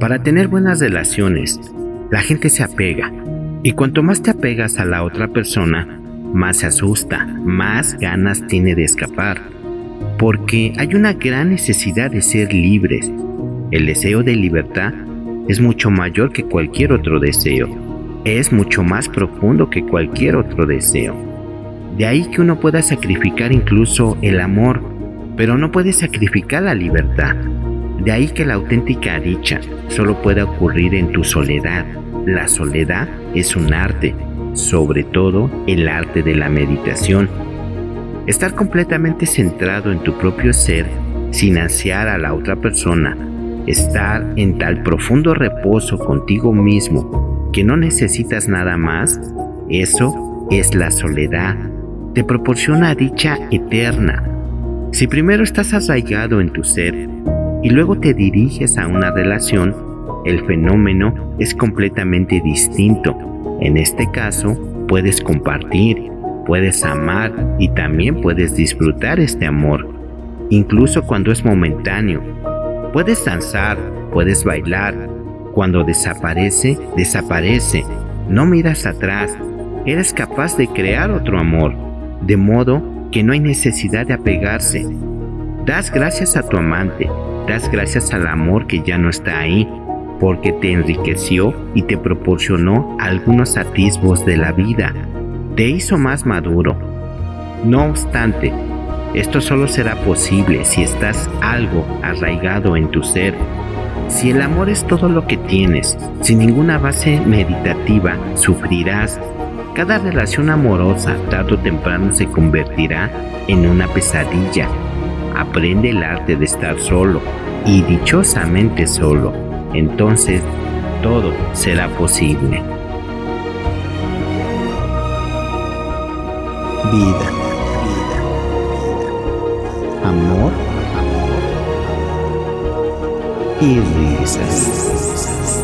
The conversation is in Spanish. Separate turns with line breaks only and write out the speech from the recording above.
Para tener buenas relaciones, la gente se apega. Y cuanto más te apegas a la otra persona, más se asusta, más ganas tiene de escapar. Porque hay una gran necesidad de ser libres. El deseo de libertad es mucho mayor que cualquier otro deseo. Es mucho más profundo que cualquier otro deseo. De ahí que uno pueda sacrificar incluso el amor, pero no puede sacrificar la libertad. De ahí que la auténtica dicha solo puede ocurrir en tu soledad. La soledad es un arte, sobre todo el arte de la meditación. Estar completamente centrado en tu propio ser sin ansiar a la otra persona, estar en tal profundo reposo contigo mismo que no necesitas nada más, eso es la soledad. Te proporciona dicha eterna. Si primero estás arraigado en tu ser y luego te diriges a una relación, el fenómeno es completamente distinto. En este caso, puedes compartir, puedes amar y también puedes disfrutar este amor, incluso cuando es momentáneo. Puedes danzar, puedes bailar. Cuando desaparece, desaparece. No miras atrás. Eres capaz de crear otro amor, de modo que no hay necesidad de apegarse. Das gracias a tu amante, gracias al amor que ya no está ahí, porque te enriqueció y te proporcionó algunos atisbos de la vida, te hizo más maduro. No obstante, esto solo será posible si estás algo arraigado en tu ser. Si el amor es todo lo que tienes, sin ninguna base meditativa, sufrirás. Cada relación amorosa tarde o temprano se convertirá en una pesadilla aprende el arte de estar solo y dichosamente solo, entonces todo será posible.
Vida, vida, amor, amor y risas.